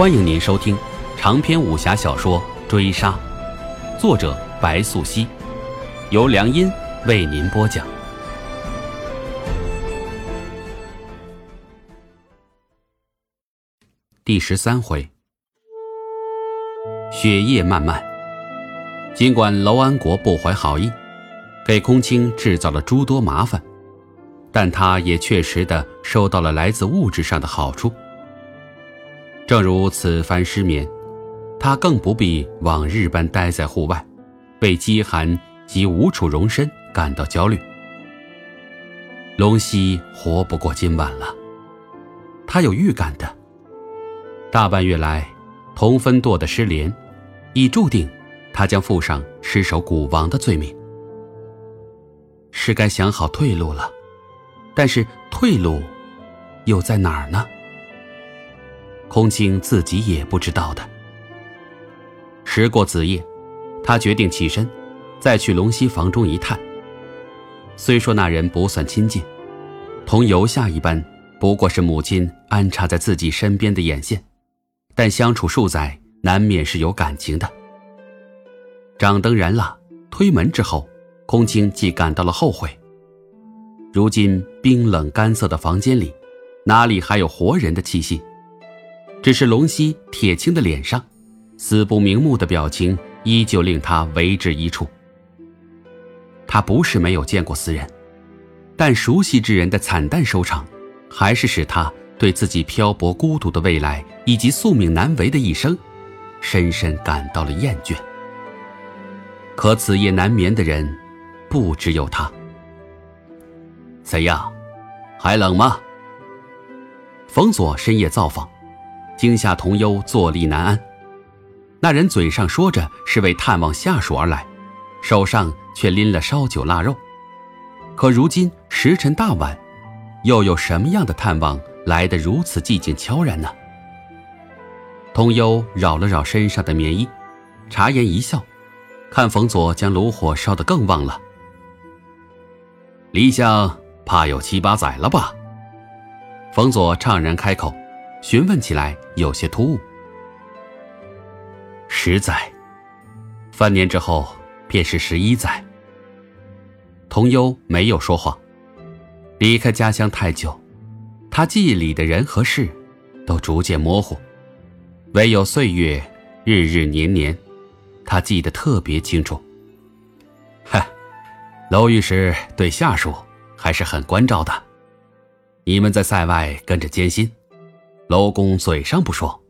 欢迎您收听长篇武侠小说《追杀》，作者白素熙，由良音为您播讲。第十三回，雪夜漫漫。尽管楼安国不怀好意，给空青制造了诸多麻烦，但他也确实的收到了来自物质上的好处。正如此番失眠，他更不必往日般待在户外，为饥寒及无处容身感到焦虑。龙溪活不过今晚了，他有预感的。大半月来，同分舵的失联，已注定他将负上失守古王的罪名。是该想好退路了，但是退路又在哪儿呢？空青自己也不知道的。时过子夜，他决定起身，再去龙溪房中一探。虽说那人不算亲近，同游下一般，不过是母亲安插在自己身边的眼线，但相处数载，难免是有感情的。掌灯燃了，推门之后，空青既感到了后悔。如今冰冷干涩的房间里，哪里还有活人的气息？只是龙溪铁青的脸上，死不瞑目的表情依旧令他为之一触。他不是没有见过死人，但熟悉之人的惨淡收场，还是使他对自己漂泊孤独的未来以及宿命难违的一生，深深感到了厌倦。可此夜难眠的人，不只有他。怎样，还冷吗？冯佐深夜造访。惊吓童优坐立难安，那人嘴上说着是为探望下属而来，手上却拎了烧酒腊肉。可如今时辰大晚，又有什么样的探望来得如此寂静悄然呢？童优绕了绕身上的棉衣，茶颜一笑，看冯佐将炉火烧得更旺了。离乡怕有七八载了吧？冯佐怅然开口。询问起来有些突兀。十载，三年之后便是十一载。童优没有说谎。离开家乡太久，他记忆里的人和事，都逐渐模糊，唯有岁月日日年年，他记得特别清楚。嗨，娄御史对下属还是很关照的，你们在塞外跟着艰辛。楼公嘴上不说，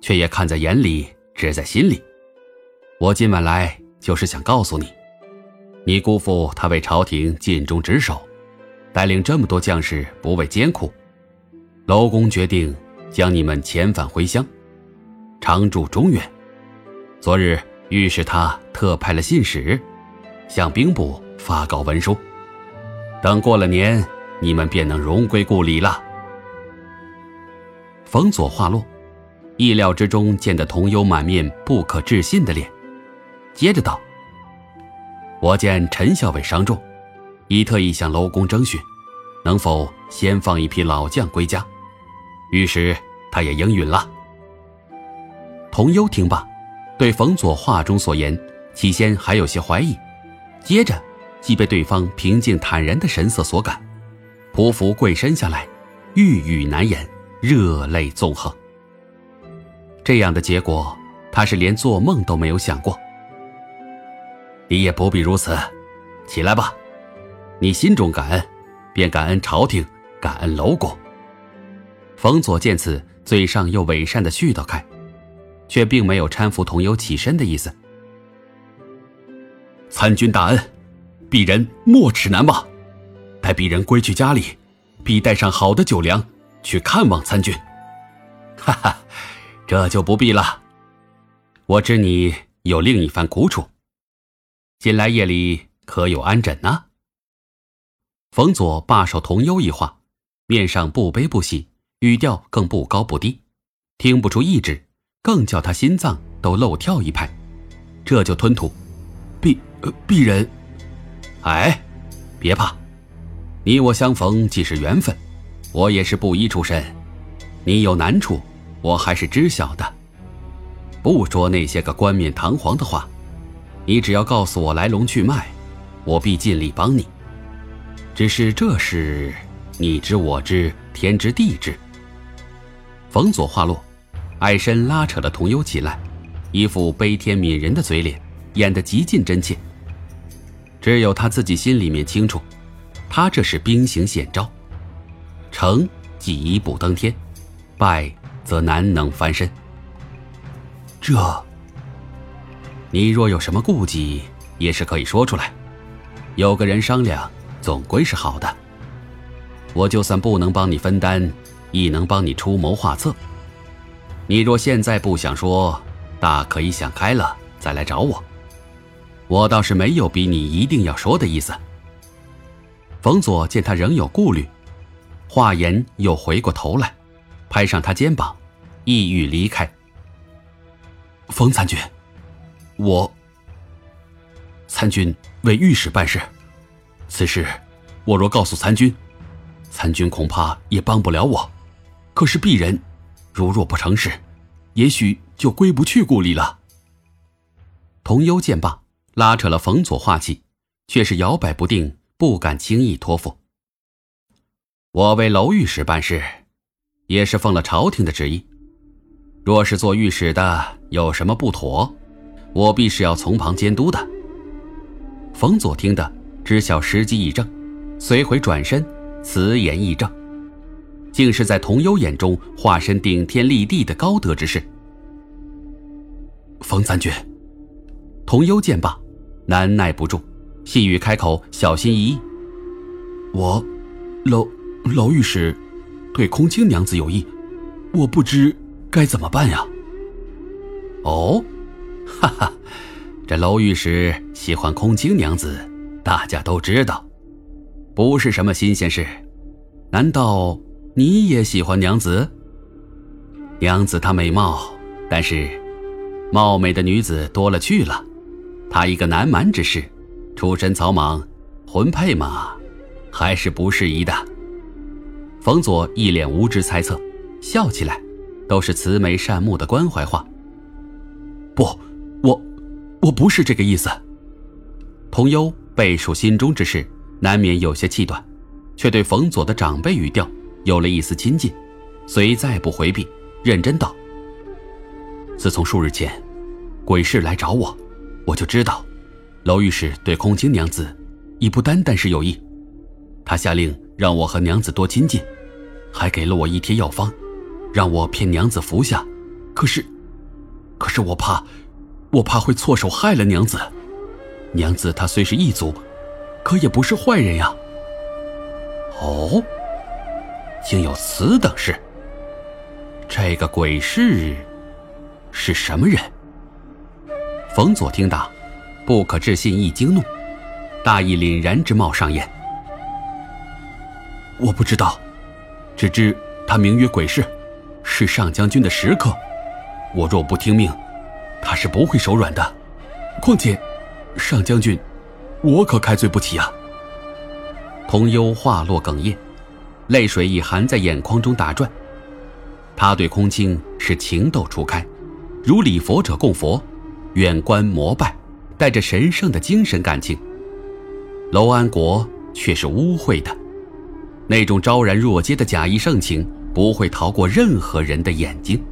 却也看在眼里，知在心里。我今晚来就是想告诉你，你辜负他为朝廷尽忠职守，带领这么多将士不畏艰苦。楼公决定将你们遣返回乡，常驻中原。昨日御史他特派了信使，向兵部发告文书，等过了年，你们便能荣归故里了。冯佐话落，意料之中见得童优满面不可置信的脸，接着道：“我见陈校尉伤重，已特意向楼公征询，能否先放一批老将归家。于是他也应允了。”童优听罢，对冯佐话中所言，起先还有些怀疑，接着即被对方平静坦然的神色所感，匍匐跪身下来，欲语难言。热泪纵横。这样的结果，他是连做梦都没有想过。你也不必如此，起来吧。你心中感恩，便感恩朝廷，感恩楼公。冯佐见此，嘴上又伪善的絮叨开，却并没有搀扶童优起身的意思。参军大恩，鄙人没齿难忘。待鄙人归去家里，必带上好的酒粮。去看望参军，哈哈，这就不必了。我知你有另一番苦楚，近来夜里可有安枕呢？冯佐罢手同忧一话，面上不悲不喜，语调更不高不低，听不出意志，更叫他心脏都漏跳一拍。这就吞吐，鄙鄙人，哎，别怕，你我相逢既是缘分。我也是布衣出身，你有难处，我还是知晓的。不说那些个冠冕堂皇的话，你只要告诉我来龙去脉，我必尽力帮你。只是这事，你知我知，天知地知。冯佐话落，矮身拉扯了童优起来，一副悲天悯人的嘴脸，演得极尽真切。只有他自己心里面清楚，他这是兵行险招，成即一步登天，败则难能翻身。这，你若有什么顾忌，也是可以说出来，有个人商量。总归是好的。我就算不能帮你分担，亦能帮你出谋划策。你若现在不想说，大可以想开了再来找我。我倒是没有逼你一定要说的意思。冯佐见他仍有顾虑，华言又回过头来，拍上他肩膀，意欲离开。冯参军，我参军为御史办事。此事，我若告诉参军，参军恐怕也帮不了我。可是鄙人，如若不成事，也许就归不去故里了。童优见罢，拉扯了冯佐话气，却是摇摆不定，不敢轻易托付。我为楼御史办事，也是奉了朝廷的旨意。若是做御史的有什么不妥，我必是要从旁监督的。冯佐听得。知晓时机已正，遂回转身，辞言亦正，竟是在童优眼中化身顶天立地的高德之士。冯三军，童优见罢，难耐不住，细语开口，小心翼翼：“我，娄娄御史，对空青娘子有意，我不知该怎么办呀。”哦，哈哈，这娄御史喜欢空青娘子。大家都知道，不是什么新鲜事。难道你也喜欢娘子？娘子她美貌，但是貌美的女子多了去了。她一个南蛮之士，出身草莽，婚配嘛，还是不适宜的。冯佐一脸无知猜测，笑起来，都是慈眉善目的关怀话。不，我我不是这个意思。童优。背述心中之事，难免有些气短，却对冯佐的长辈语调有了一丝亲近，遂再不回避，认真道：“自从数日前，鬼市来找我，我就知道，娄御史对空青娘子已不单单是有意，他下令让我和娘子多亲近，还给了我一贴药方，让我骗娘子服下。可是，可是我怕，我怕会错手害了娘子。”娘子她虽是异族，可也不是坏人呀。哦，竟有此等事。这个鬼市是什么人？冯佐听罢，不可置信，一惊怒，大义凛然之貌上演。我不知道，只知他名曰鬼市，是上将军的食客。我若不听命，他是不会手软的。况且。上将军，我可开罪不起啊！童优话落哽咽，泪水已含在眼眶中打转。他对空青是情窦初开，如礼佛者供佛，远观膜拜，带着神圣的精神感情。楼安国却是污秽的，那种昭然若揭的假意盛情，不会逃过任何人的眼睛。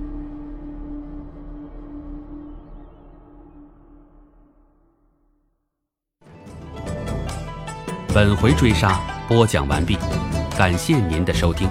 本回追杀播讲完毕，感谢您的收听。